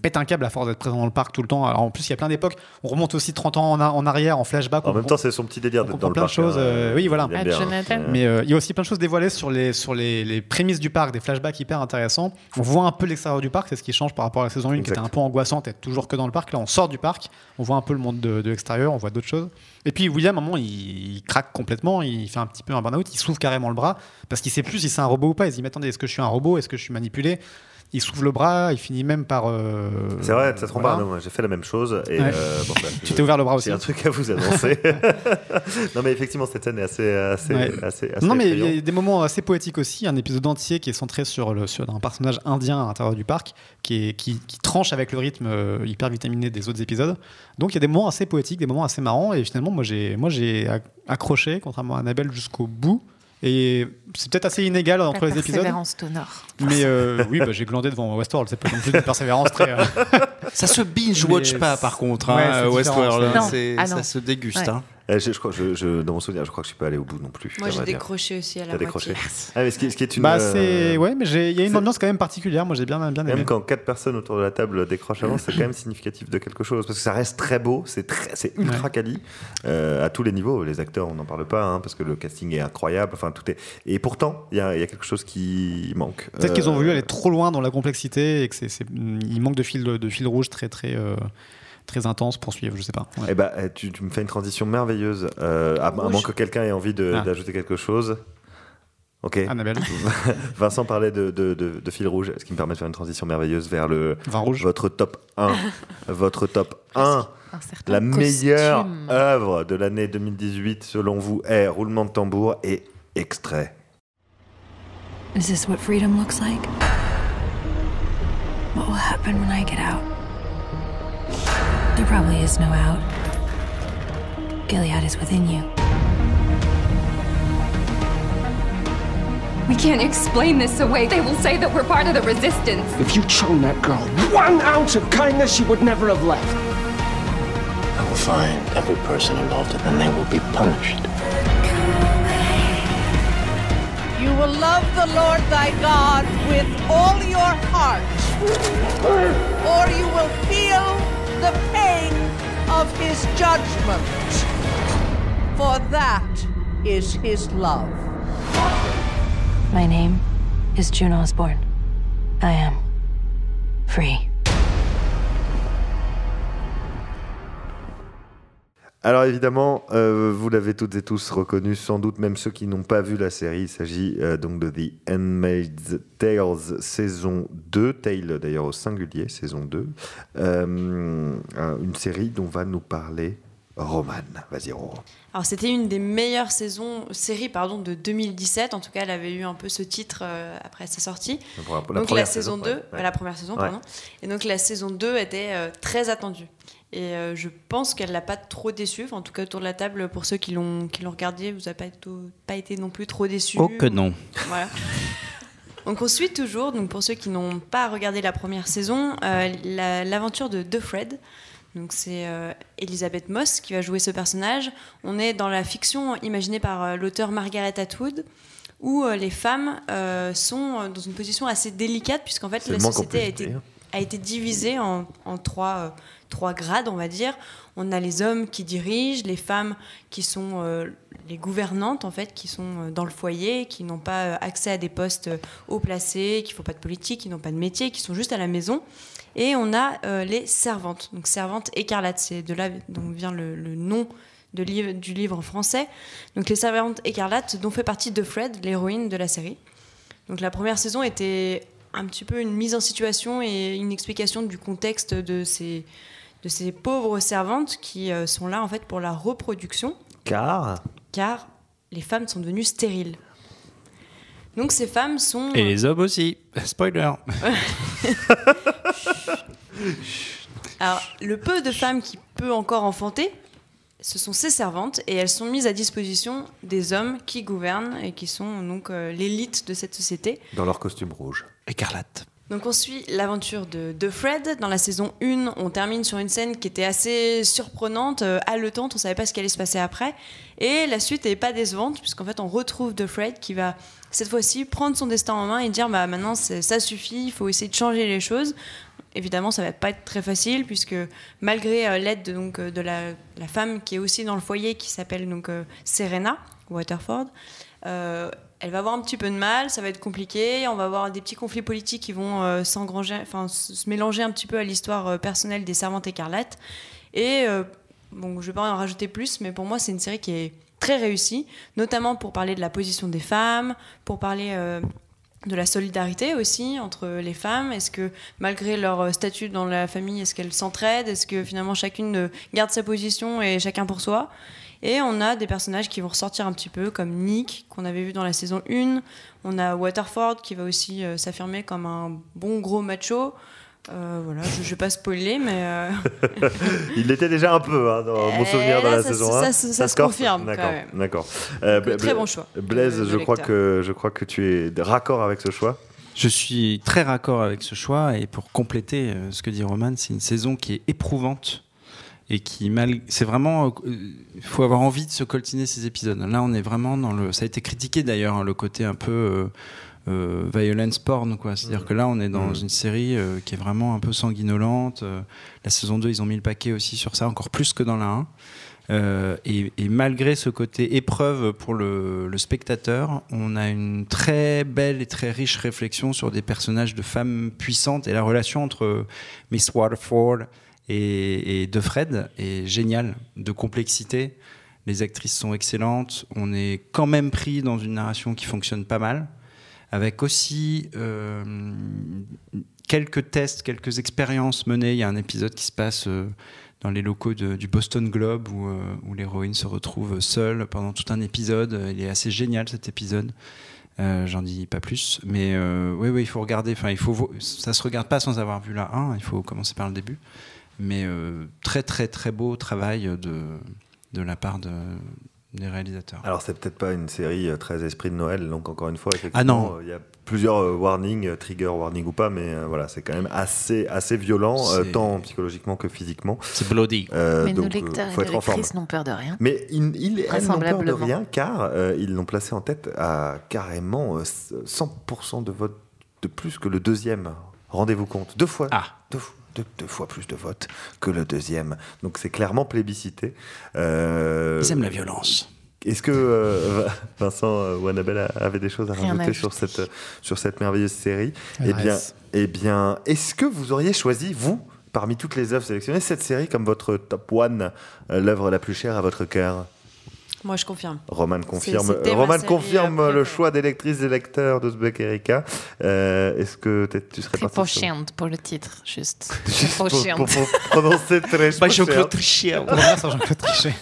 C: pète un câble à force d'être présent dans le parc tout le temps. Alors en plus, il y a plein d'époques. On remonte aussi 30 ans en, a- en arrière, en flashback.
A: En
C: on-
A: même temps, c'est son petit délire d'être dans le
C: plein de
A: parc.
C: choses,
A: hein.
C: euh, oui, voilà.
A: Bien, hein.
C: Mais euh, il y a aussi plein de choses dévoilées sur les, sur les, les prémices du parc, des flashbacks hyper intéressants. On voit un peu l'extérieur du parc, c'est ce qui change par rapport à la saison 1 qui était un peu angoissante, être toujours que dans le parc. Là, on sort du parc, on voit un peu le monde de, de l'extérieur, on voit d'autres choses. Et puis William, à un moment, il, il craque complètement, il fait un petit peu un burn-out, il s'ouvre carrément le bras parce qu'il sait plus si c'est un robot ou pas. Il se dit, mais attendez, est-ce que je suis un robot? Est-ce que je suis manipulé? Il s'ouvre le bras, il finit même par. euh,
A: C'est vrai, ça rend
C: voilà.
A: moi, J'ai fait la même chose. Et,
C: Ouais.
A: euh, bon, bah,
C: Tu t'es ouvert le bras
A: J'ai
C: aussi.
A: un truc à vous annoncer. non, mais effectivement, cette scène est assez, assez,
C: Ouais.
A: assez, assez
C: Non, mais il y a des moments assez poétiques aussi. Un épisode entier qui est centré sur, le, sur un personnage indien à l'intérieur du parc qui, est, qui, qui tranche avec le rythme euh, hyper vitaminé des autres épisodes. Donc il y a des moments assez poétiques, des moments assez marrants. Et finalement, moi j'ai j'ai accroché, contrairement à Annabelle, jusqu'au bout. Et c'est peut-être assez inégal entre les épisodes.
B: persévérance t'honore.
C: Mais euh, oui, bah, j'ai glandé devant Westworld. C'est pas non plus une persévérance très. euh,
E: Ça se binge-watch pas, par contre,
C: ouais,
E: hein, Westworld. hein,
B: Non. Ah
E: ça se déguste.
B: Ouais.
E: hein.
A: Euh, je, je crois, je, je- dans mon souvenir, je crois que je suis pas allé au bout non plus.
D: Moi, j'ai décroché aussi à la moitié.
A: Ah, mais ce qui, ce qui est une.
C: bah,
A: euh,
C: c'est. Ouais, mais il y a une ambiance quand même particulière. Moi j'ai bien, bien aimé.
A: Même quand quatre personnes autour de la table décrochent avant, c'est quand même significatif de quelque chose. Parce que ça reste très beau, c'est très- c'est ultra
C: Ouais.
A: quali euh, à tous les niveaux. Les acteurs, on n'en parle pas, hein, parce que le casting est incroyable. Enfin, tout est. Et pourtant, il y, a il y a quelque chose qui manque.
C: Peut-être qu'ils ont voulu aller trop loin dans la complexité et que c'est, il manque de fil, de fil rouge très très euh, très intense pour suivre. Je sais pas. Ouais.
A: Eh ben, eh, tu, tu me fais une transition merveilleuse. Euh, à, moins que quelqu'un ait envie de-
C: Ah.
A: d'ajouter quelque chose. Ok.
C: Annabelle,
A: Vincent parlait de, de, de- de fil rouge, ce qui me permet de faire une transition merveilleuse vers le,
C: vin rouge.
A: votre top 1. votre top 1.
B: Un certain
A: La meilleure œuvre de l'année 2018, selon vous, est roulement de tambour et extrait.
G: Is this what freedom looks like? What will happen when I get out? There probably is no out. Gilead is within you.
H: We can't explain this away. They will say that we're part of the resistance.
I: If you'd shown that girl one ounce of kindness, she would never have left.
J: I will find every person involved and then they will be punished.
K: You will love the Lord thy God with all your heart, or you will feel of his judgment. For that is his love.
G: My name is June Osborne. I am free.
A: Alors évidemment, euh, vous l'avez toutes et tous reconnu, sans doute même ceux qui n'ont pas vu la série. Il s'agit euh, donc de The Handmaid's Tales saison 2, Tale d'ailleurs au singulier, saison 2. Euh, un- une série dont va nous parler Roman. Vas-y, Roro.
D: Alors c'était une des meilleures saisons, séries pardon, de 2017. En tout cas, elle avait eu un peu ce titre euh, après sa sortie.
A: La-
D: donc la saison 2,
A: ouais.
D: euh, la première saison,
A: Ouais.
D: pardon. Et donc la saison 2 était euh, très attendue. Et euh, je pense qu'elle l'a pas trop déçue. Enfin, en tout cas, autour de la table, pour ceux qui l'ont qui l'ont regardé, vous n'avez pas, été- pas été non plus trop déçus.
E: Oh que non.
D: Voilà. Donc on suit toujours, donc pour ceux qui n'ont pas regardé la première saison, euh, la- l'aventure de De Fred. Donc c'est euh, Elisabeth Moss qui va jouer ce personnage. On est dans la fiction imaginée par euh, l'auteur Margaret Atwood, où euh, les femmes sont dans une position assez délicate, puisqu'en fait la société a
A: puisse
D: été,
A: dire.
D: a été divisée en, en trois, trois grades, on va dire. On a les hommes qui dirigent, les femmes qui sont les gouvernantes, en fait, qui sont dans le foyer, qui n'ont pas accès à des postes haut placés, qui font pas de politique, qui n'ont pas de métier, qui sont juste à la maison. Et on a euh, les servantes, donc servantes écarlates, c'est de là dont vient le, le nom de livre, du livre en français. Donc les servantes écarlates dont fait partie de Fred, l'héroïne de la série. Donc la première saison était un petit peu une mise en situation et une explication du contexte de ces, de ces pauvres servantes qui euh, sont là en fait pour la reproduction
A: Car
D: car les femmes sont devenues stériles. Donc ces femmes sont...
E: Et les hommes aussi. Spoiler.
D: Alors, le peu de femmes qui peut encore enfanter, ce sont ces servantes et elles sont mises à disposition des hommes qui gouvernent et qui sont donc euh, l'élite de cette société.
A: dans leur costume rouge.
E: Écarlate.
D: Donc on suit l'aventure de, de Fred. Dans la saison 1, on termine sur une scène qui était assez surprenante, euh, haletante, on savait pas ce qui allait se passer après. Et la suite n'est pas décevante, puisqu'en fait on retrouve de Fred qui va cette fois-ci prendre son destin en main et dire bah maintenant ça suffit, il faut essayer de changer les choses. Évidemment, ça va pas être très facile puisque malgré euh, l'aide de, donc euh, de la, femme qui est aussi dans le foyer, qui s'appelle donc euh, Serena Waterford, elle va avoir un petit peu de mal, ça va être compliqué. On va avoir des petits conflits politiques qui vont euh, enfin se mélanger un petit peu à l'histoire personnelle des servantes écarlates. Et bon, je vais pas en rajouter plus, mais pour moi, c'est une série qui est très réussie, notamment pour parler de la position des femmes, pour parler de la solidarité aussi entre les femmes. Est-ce que malgré leur euh, statut dans la famille, est-ce qu'elles s'entraident? Est-ce que finalement chacune euh, garde sa position et chacun pour soi? Et on a des personnages qui vont ressortir un petit peu, comme Nick, qu'on avait vu dans la saison 1. On a Waterford qui va aussi euh, s'affirmer comme un bon gros macho. Euh, voilà, je ne vais pas spoiler, mais euh,
A: Il l'était déjà un peu hein, dans mon
D: Eh,
A: souvenir dans
D: là,
A: la
D: ça
A: saison
D: se-
A: 1.
D: ça se- ça se
A: corse
D: confirme,
A: D'accord. Euh,
D: très bon choix
A: Blaise,
D: de- de
A: je, crois que, je crois que tu es raccord avec ce choix.
E: Je suis très raccord avec ce choix et pour compléter euh, ce que dit Roman, c'est une saison qui est éprouvante et qui mal c'est vraiment euh, il faut avoir envie de se coltiner ces épisodes. Là, on est vraiment dans le ça a été critiqué d'ailleurs hein, le côté un peu euh, violence porn quoi. C'est-à-dire que là, on est dans
A: Mhm.
E: une série euh, qui est vraiment un peu sanguinolente. Euh, la saison 2, ils ont mis le paquet aussi sur ça encore plus que dans la 1. Euh, et, et malgré ce côté épreuve pour le, le spectateur, on a une très belle et très riche réflexion sur des personnages de femmes puissantes et la relation entre Miss Waterford et, et De Fred est géniale, de complexité. Les actrices sont excellentes. On est quand même pris dans une narration qui fonctionne pas mal, avec aussi euh, quelques tests, quelques expériences menées. Il y a un épisode qui se passe euh, dans les locaux du Boston Globe où, euh, où l'héroïne se retrouve seule pendant tout un épisode. Il est assez génial cet épisode. J'en dis pas plus, mais oui, oui, il faut regarder. Enfin, il faut, ça se regarde pas sans avoir vu la 1. Il faut commencer par le début. Mais très, très, très beau travail de, de la part de, des réalisateurs.
A: Alors, c'est peut-être pas une série euh, très esprit de Noël, donc encore une fois, effectivement,
E: Ah non.
A: euh, il y a plusieurs euh, warnings, trigger warning ou pas, mais voilà, c'est quand même assez, assez violent, euh, tant psychologiquement que physiquement.
E: C'est bloody.
A: Euh,
B: Mais nos
A: donc, euh,
B: lecteurs
A: faut
B: et
A: être en forme.
B: lectrices n'ont peur de rien.
A: Mais ils, ils elles n'ont peur de rien car euh, ils l'ont placé en tête à carrément euh, 100% de votes de plus que le deuxième. Rendez-vous compte. Deux fois.
E: Ah.
A: Deux, deux- deux fois plus de votes que le deuxième. Donc c'est clairement plébiscité. Euh,
E: Ils aiment la violence.
A: Est-ce que euh, Vincent euh, Wanabel a- avait des choses à rajouter sur cette, sur cette merveilleuse série? Eh bien, eh bien est-ce que vous auriez choisi, vous, parmi toutes les œuvres sélectionnées, cette série comme votre top one, l'œuvre la plus chère à votre cœur?
D: Moi je confirme.
A: Roman confirme, Roman
D: série,
A: confirme
D: euh,
A: le choix des lectrices et lecteurs d'Ouzbek Erika. Euh, Est-ce que t'es- tu serais parti sur-
B: Prépochante pour le titre, juste.
A: Juste pour, pour- pour prononcer très
E: Pas Jean-Claude
A: Trichet.
C: Jean-Claude Trichet.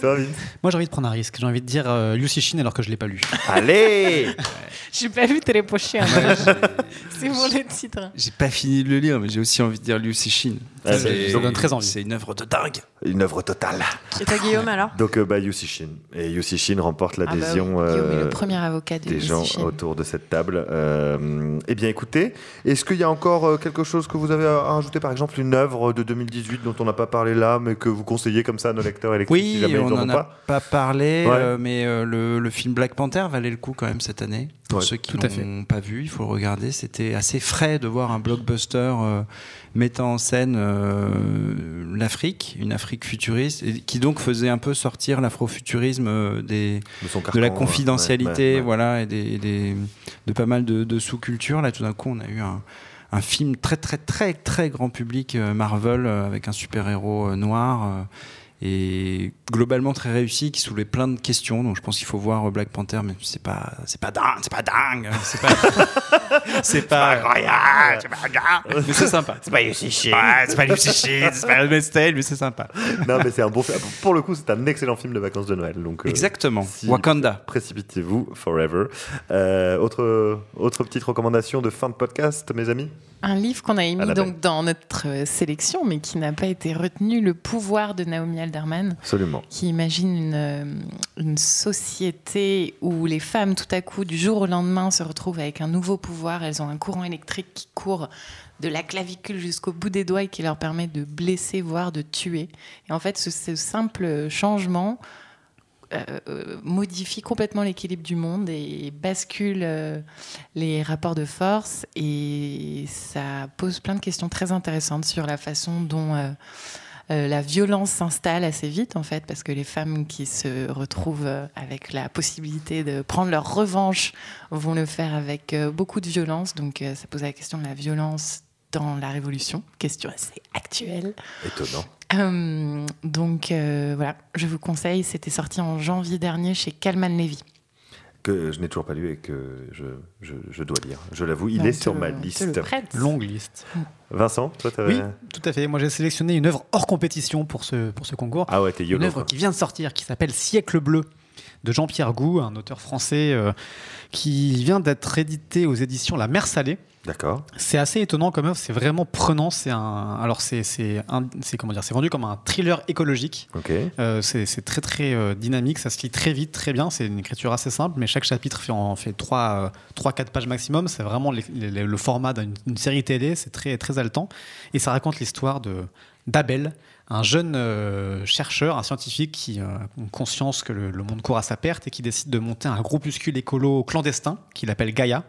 A: Toi,
C: Moi, j'ai envie de prendre un risque. J'ai envie de dire euh, Liu Cixin alors que je l'ai pas lu.
A: Allez
B: J'ai pas vu Prépochante. C'est pour le titre.
E: J'ai pas fini de le lire, mais j'ai aussi envie de dire Liu Cixin.
A: Ah,
E: C'est-
C: ça donne très envie.
E: C'est une œuvre de dingue.
A: Une œuvre totale.
D: Et toi Guillaume alors?
A: Donc, euh, bah, Yussi Shin. Et Yussi Shin remporte
B: Ah bah
A: l'adhésion
B: oui,
A: euh,
B: le premier avocat de
A: des gens
B: Shin.
A: autour de cette table. Euh, eh bien, écoutez, est-ce qu'il y a encore euh, quelque chose que vous avez à rajouter? Par exemple, une œuvre de 2018 dont on n'a pas parlé là, mais que vous conseillez comme ça à nos lecteurs et lectrices si
E: Oui,
A: jamais ils
E: on n'en a
A: pas?
E: pas, parlé,
A: Ouais.
E: euh, mais euh, le, le film Black Panther valait le coup quand même cette année. Pour
A: Ouais,
E: ceux qui l'ont pas vu, il faut le regarder. C'était assez frais de voir un blockbuster euh, mettant en scène euh, l'Afrique, une Afrique futuriste, et qui donc faisait un peu sortir l'afrofuturisme euh, des,
A: de,
E: la confidentialité,
A: ouais, ouais, ouais.
E: voilà, et des, des- de pas mal de, de sous-cultures. Là, tout d'un coup, on a eu un, un film très, très, très, très grand public euh, Marvel euh, avec un super-héros euh, noir. Et globalement très réussi, qui soulevait plein de questions. Donc je pense qu'il faut voir euh, Black Panther, mais c'est pas, c'est pas dingue, c'est pas dingue, c'est pas, c'est pas incroyable, c'est pas dingue, mais c'est sympa. C'est pas Lucy Shin, c'est pas Lucy Shin, c'est pas Style, mais c'est sympa.
A: non, mais c'est un bon film. Pour le coup, c'est un excellent film de vacances de Noël. Donc, euh,
E: Exactement. Wakanda.
A: Précipitez-vous, forever. Euh, autre, autre petite recommandation de fin de podcast, mes amis?
B: Un livre qu'on a
A: À
B: émis
A: la
B: donc dans notre euh, sélection, mais qui n'a pas été retenu, Le pouvoir de Naomi Alderman,
A: Absolument.
B: qui imagine une, euh, une société où les femmes, tout à coup, du jour au lendemain, se retrouvent avec un nouveau pouvoir. Elles ont un courant électrique qui court de la clavicule jusqu'au bout des doigts et qui leur permet de blesser, voire de tuer. Et en fait, ce, ce simple changement euh, modifie complètement l'équilibre du monde et bascule euh, les rapports de force. Et ça pose plein de questions très intéressantes sur la façon dont euh, euh, la violence s'installe assez vite, en fait, parce que les femmes qui se retrouvent euh, avec la possibilité de prendre leur revanche vont le faire avec euh, beaucoup de violence. Donc, euh, ça pose la question de la violence dans la Révolution, question assez actuelle.
A: Étonnant.
B: Euh, donc euh, voilà, je vous conseille, c'était sorti en janvier dernier chez Kalman Levy.
A: Que je n'ai toujours pas lu et que je, je, je dois lire. Je l'avoue, il
B: On
A: est sur
B: le-
A: ma liste.
C: Longue liste.
A: Vincent, toi, t'avais-
C: Oui, tout à fait. Moi, j'ai sélectionné une œuvre hors compétition pour ce, pour ce concours.
A: Ah ouais, t'es
C: Une œuvre qui vient de sortir, qui s'appelle Siècle bleu, de Jean-Pierre Gou, un auteur français euh, qui vient d'être édité aux éditions La Mer Salée.
A: D'accord.
C: C'est assez étonnant comme œuvre, c'est vraiment prenant. C'est un, alors c'est c'est comment dire, c'est vendu comme un thriller écologique.
A: Ok.
C: Euh, c'est c'est très très euh, dynamique, ça se lit très vite, très bien. C'est une écriture assez simple, mais chaque chapitre fait en fait 3 4 pages maximum. C'est vraiment les- les- le format d'une série télé. C'est très très haletant et ça raconte l'histoire de d'Abel, un jeune euh, chercheur, un scientifique qui euh, a conscience que le, le monde court à sa perte et qui décide de monter un groupuscule écolo clandestin qu'il appelle Gaïa.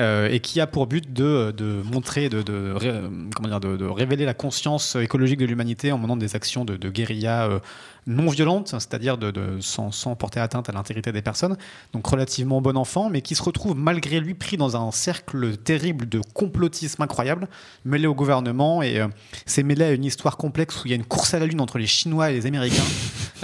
C: Euh, et qui a pour but de, montrer, euh, de, de révéler la conscience écologique de l'humanité en menant des actions de, de guérilla euh, non violentes, c'est-à-dire de, de- sans, sans porter atteinte à l'intégrité des personnes. Donc relativement bon enfant, mais qui se retrouve malgré lui pris dans un cercle terrible de complotisme incroyable, mêlé au gouvernement et euh, c'est mêlé à une histoire complexe où il y a une course à la lune entre les Chinois et les Américains.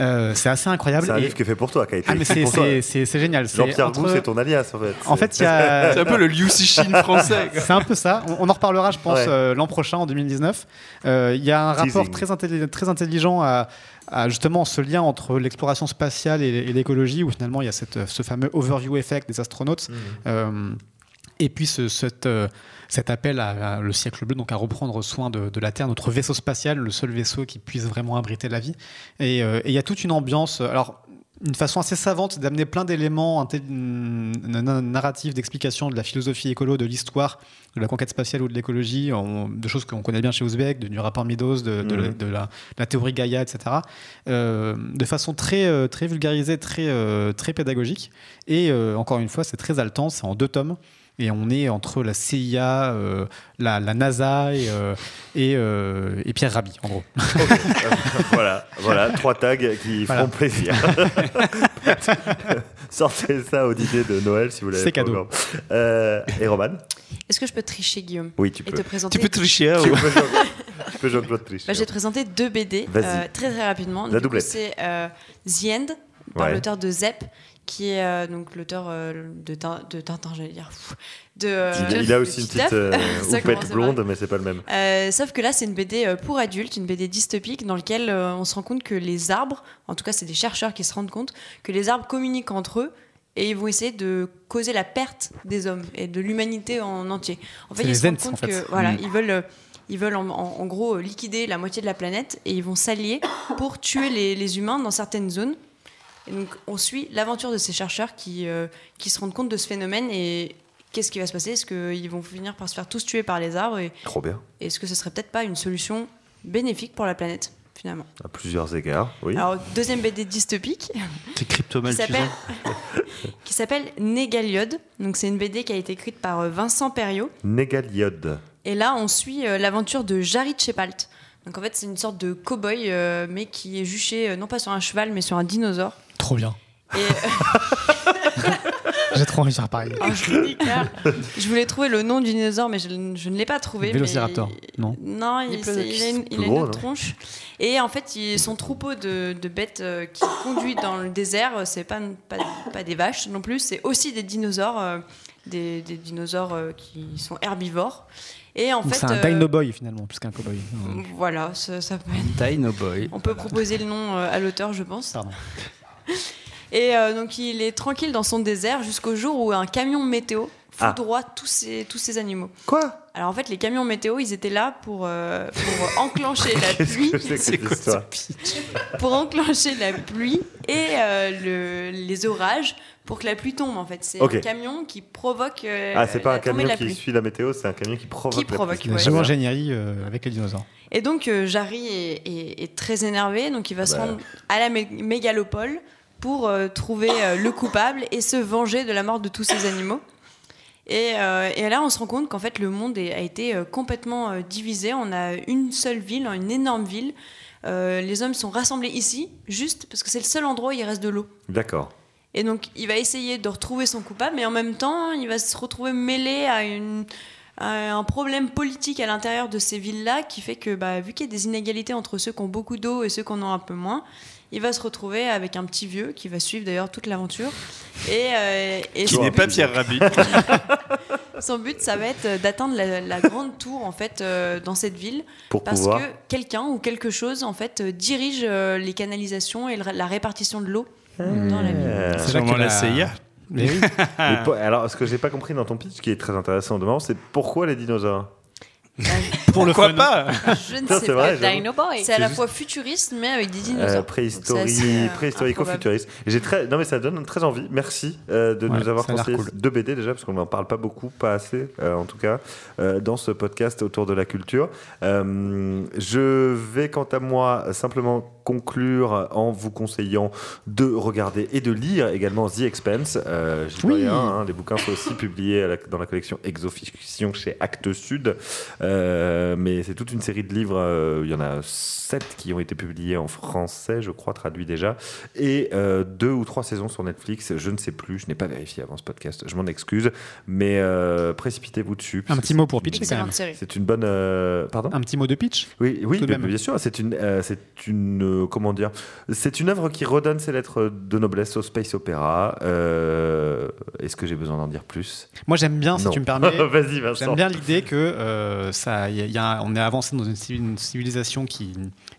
C: Euh, c'est assez incroyable.
A: C'est un
C: Et-
A: livre qui est fait pour toi, qui a été
C: Ah, c'est-
A: pour toi.
C: c'est c'est- c'est génial.
A: Jean-Pierre
C: entre-
A: Gou, c'est ton alias, en fait.
C: En fait, il y a.
E: C'est un peu le Liu Cixin français.
C: C'est un peu ça. On, on en reparlera, je pense,
A: Ouais.
C: euh, l'an prochain, en 2019. Euh, Il y a un rapport très, intelli- très intelligent à, à justement ce lien entre l'exploration spatiale et, et l'écologie, où finalement il y a cette, ce fameux overview effect des astronautes. Euh, et puis ce- cette, euh, cet appel à, à le siècle bleu, donc à reprendre soin de, de la Terre, notre vaisseau spatial, le seul vaisseau qui puisse vraiment abriter la vie. Et euh, et il y a toute une ambiance. Alors, une façon assez savante d'amener plein d'éléments narratifs d'explication de la philosophie écolo, de l'histoire, de la conquête spatiale ou de l'écologie, de choses qu'on connaît bien chez Ouzbek, de- du rapport Meadows, de, de la,
A: Mhm.
C: de la- de la théorie Gaïa, etc. euh, de façon très, euh, très vulgarisée, très, euh, très pédagogique. Et euh, encore une fois, c'est très haletant, c'est en deux tomes. Et on est entre la CIA, euh, la, la NASA et, euh, et, euh, et Pierre Rabhi, en gros.
A: voilà, voilà, trois tags qui
C: Voilà.
A: feront plaisir. Sortez ça au dîner de Noël si vous l'avez
C: C'est cadeau.
A: Euh, et Roman?
D: Est-ce que je peux tricher, Guillaume?
A: Oui, tu
D: Et
A: peux.
D: te présenter
E: Tu peux tricher.
A: Tu
E: ou-
A: peux tu peux Jean-Claude Triche.
D: Bah, je vais te présenter deux BD euh, très très rapidement.
A: La doublette.
D: C'est euh, The End par
A: Ouais.
D: l'auteur de Zep, qui est euh, donc l'auteur euh, de, Tin- de Tintin, j'allais dire. Pff, De, euh,
A: Il, il a aussi une petite euh,
D: à
A: blonde, mais c'est pas le même.
D: Euh, sauf que là, c'est une BD euh, pour adultes, une BD dystopique dans laquelle euh, on se rend compte que les arbres, en tout cas, c'est des chercheurs qui se rendent compte que les arbres communiquent entre eux et ils vont essayer de causer la perte des hommes et de l'humanité en entier. En fait, ils se rendent
C: en
D: compte
C: fait.
D: que voilà,
C: Mm.
D: ils veulent, euh, ils veulent en, en- en gros euh, liquider la moitié de la planète et ils vont s'allier pour tuer les, les humains dans certaines zones. Et donc, on suit l'aventure de ces chercheurs qui, euh, qui se rendent compte de ce phénomène et qu'est-ce qui va se passer? Est-ce qu'ils vont finir par se faire tous tuer par les arbres et
A: Trop bien.
D: est-ce que ce serait peut-être pas une solution bénéfique pour la planète finalement?
A: À plusieurs égards, oui.
D: Alors deuxième BD dystopique
E: cryptomaltusant.
D: s'appelle qui s'appelle Négaliode. Donc c'est une BD qui a été écrite par euh, Vincent Perriot
A: Négaliode.
D: et là on suit euh, l'aventure de Jarit Shepalt. Donc en fait c'est une sorte de cow-boy euh, mais qui est juché euh, non pas sur un cheval mais sur un dinosaure.
C: Trop bien.
D: Et
C: J'ai trop envie de faire pareil.
D: Oh, je voulais trouver le nom du dinosaure, mais je, je ne l'ai pas trouvé.
C: Vélociraptor,
D: mais-
C: non
D: Non, il, il a une, il a une
A: gros,
D: autre
A: non
D: tronche. Et en fait, il- son troupeau de, de bêtes euh, qui conduit dans le désert, euh, c'est pas, pas, pas des vaches non plus, c'est aussi des dinosaures, euh, des, des dinosaures euh, qui sont herbivores. Et en fait,
C: c'est un
D: euh,
C: dino boy finalement, plus qu'un cowboy. Euh,
D: voilà, ça, ça peut être
E: Dino Boy.
D: on peut proposer le nom euh, à l'auteur, je pense.
C: Pardon.
D: Et euh, donc il est tranquille dans son désert jusqu'au jour où un camion météo
A: Ah.
D: foudroie tous ces, tous ces animaux.
A: Quoi?
D: Alors en fait, les camions météo, ils étaient là pour, euh, pour enclencher la pluie,
A: que c'est que
E: quoi
D: pour enclencher la pluie et euh, le- les orages pour que la pluie tombe. En fait, c'est
A: Ok.
D: un camion qui provoque. euh,
A: Ah, c'est pas
D: la
A: un camion qui
D: pluie.
A: suit la météo, c'est un camion qui provoque.
D: Qui
A: la
D: provoque,
A: pluie.
D: ouais.
C: La géo-ingénierie euh, avec les dinosaures.
D: Et donc, euh, Jarry est, est- est très énervé, donc il va se
A: Bah.
D: rendre à la mé- mégalopole pour euh, trouver euh, le coupable et se venger de la mort de tous ces animaux. Et, euh, et là, on se rend compte qu'en fait, le monde a été complètement divisé. On a une seule ville, une énorme ville. Euh, les hommes sont rassemblés ici, juste parce que c'est le seul endroit où il reste de l'eau.
A: D'accord.
D: Et donc, il va essayer de retrouver son coupable, mais en même temps, il va se retrouver mêlé à, une, à un problème politique à l'intérieur de ces villes-là qui fait que, bah, vu qu'il y a des inégalités entre ceux qui ont beaucoup d'eau et ceux qui en ont un peu moins, il va se retrouver avec un petit vieux qui va suivre d'ailleurs toute l'aventure. Et, euh, et
L: Qui n'est pas Pierre Rabhi.
D: Son but, ça va être d'atteindre la, la grande tour en fait euh, dans cette ville,
A: Pour
D: parce
A: pouvoir-
D: que quelqu'un ou quelque chose en fait euh, dirige euh, les canalisations et le- la répartition de l'eau dans la ville.
L: C'est sûrement la CIA.
C: Mais oui.
A: mais pour- alors, ce que j'ai pas compris dans ton pitch, qui est très intéressant de c'est pourquoi les dinosaures?
C: Pour le
L: Pourquoi
C: fun.
L: pas
D: Je ne
A: Non,
D: sais
A: c'est
D: pas.
A: vrai, j'avoue.
B: Dino Boy.
D: C'est à la
A: juste-
D: fois futuriste mais avec des dinosaures. Donc,
A: préhistorie,
D: c'est assez, euh,
A: préhistorico-futuriste. Et J'ai très, non mais ça donne très envie. Merci euh, de
C: Ouais,
A: nous avoir
C: ça a l'air
A: conseillé
C: cool.
A: deux BD déjà parce qu'on n'en parle pas beaucoup, pas assez euh, en tout cas euh, dans ce podcast autour de la culture. Euh, je vais quant à moi simplement conclure en vous conseillant de regarder et de lire également The Expense. Euh,
C: Oui.
A: rien, hein, les bouquins sont aussi publiés la- dans la collection Exofiction chez Actes Sud. Euh, mais c'est toute une série de livres. euh, il y en a sept qui ont été publiés en français, je crois, traduits déjà, et euh, deux ou trois saisons sur Netflix. Je ne sais plus. Je n'ai pas vérifié avant ce podcast. Je m'en excuse, mais précitez-vous dessus.
C: Un petit mot pour quand même.
D: série.
A: C'est une bonne. pardon?
C: Un petit mot de pitch
A: Oui, oui, bien, bien sûr. C'est une, c'est une, euh, comment dire, c'est une œuvre qui redonne ses lettres de noblesse au space opéra. Euh, Est-ce que j'ai besoin d'en dire plus?
C: Moi j'aime bien, si
A: Non.
C: tu me permets.
A: Vas-y, Vincent.
C: J'aime bien l'idée que euh, ça, y a- y a- on est avancé dans une civilisation qui,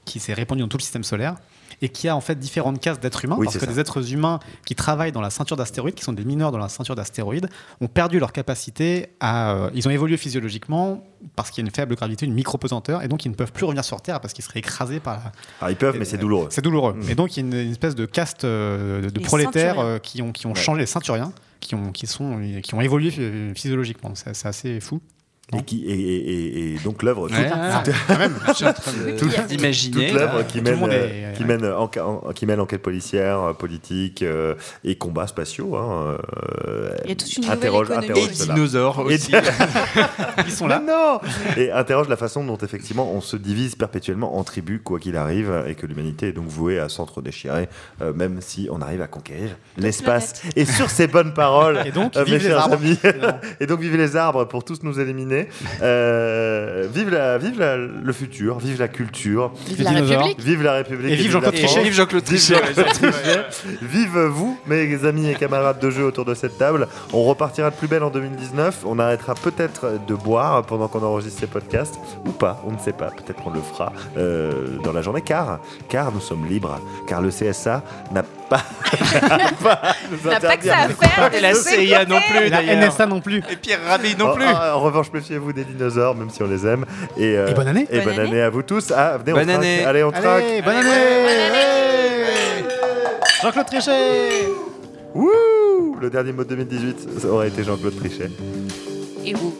C: qui s'est répandue dans tout le système solaire et qui a en fait différentes cases d'êtres humains
A: Oui,
C: parce que
A: ça.
C: des êtres humains qui travaillent dans la ceinture d'astéroïdes, qui sont des mineurs dans la ceinture d'astéroïdes, ont perdu leur capacité à, euh, ils ont évolué physiologiquement parce qu'il y a une faible gravité, une micro-pesanteur et donc ils ne peuvent plus revenir sur Terre parce qu'ils seraient écrasés par la,
A: Ah, ils peuvent, mais c'est douloureux.
C: c'est douloureux.
A: Mm.
C: Et donc, il y a une, une espèce de caste euh, de
D: Les
C: prolétaires euh, qui ont, qui ont
A: Ouais.
C: changé, les ceinturiens, qui ont, qui, sont, qui ont évolué euh, physiologiquement. C'est assez fou.
A: Et, qui, et, et- et- et donc l'œuvre,
E: Ouais.
C: Quand même.
E: Je suis en train de-
A: Toute-
E: d'imaginer.
A: toute l'œuvre qui mène, euh,
C: est-
A: qui
C: ouais.
A: mène en, en- qui mène enquête policière, euh, politique euh, et combats spatiaux. hein, euh,
D: Il y a toute une nouvelle
A: interroge- interroge
L: Et dinosaures
A: Et-
L: aussi.
C: Ils sont là.
A: Mais non Et interroge la façon dont effectivement on se divise perpétuellement en tribus, quoi qu'il arrive, et que l'humanité est donc vouée à s'entre-déchirer, euh, même si on arrive à conquérir l'espace. Et sur ces bonnes paroles,
C: Et donc,
A: euh,
C: vive
A: mes
C: les
A: chers
C: arbres.
A: amis, et donc vive les arbres pour tous nous éliminer. Euh, vive la, vive la- le futur, vive la culture,
B: Vive la. République.
A: vive la République.
C: Et vive
A: la
C: Jean-Claude. Trichet.
E: Vive Jean-Claude Trichet.
A: Vous, mes amis et camarades de jeu autour de cette table. On repartira de plus belle en 2019. On arrêtera peut-être de boire pendant qu'on enregistre ces podcasts, ou pas, on ne sait pas. Peut-être qu'on le fera euh, dans la journée, car, car nous sommes libres, car le CSA n'a pas, n'a pas,
B: N'a pas que ça à faire.
L: Et la CIA non plus,
C: Et la. NSA non plus.
L: Et Pierre Rabhi non
A: en,
L: plus.
A: en- en revanche, méfiez-vous des dinosaures, même si on les aime. Et, euh,
C: Et bonne année.
A: Et bonne,
D: Bonne
A: année.
D: année.
A: à vous tous. Ah, venez, on
E: Bonne
A: traque.
E: année.
A: Allez, on traque.
C: Allez, bonne année Jean-Claude Trichet
A: Wouh Le dernier mot de 2018 ça aurait été Jean-Claude Trichet.
B: Et vous?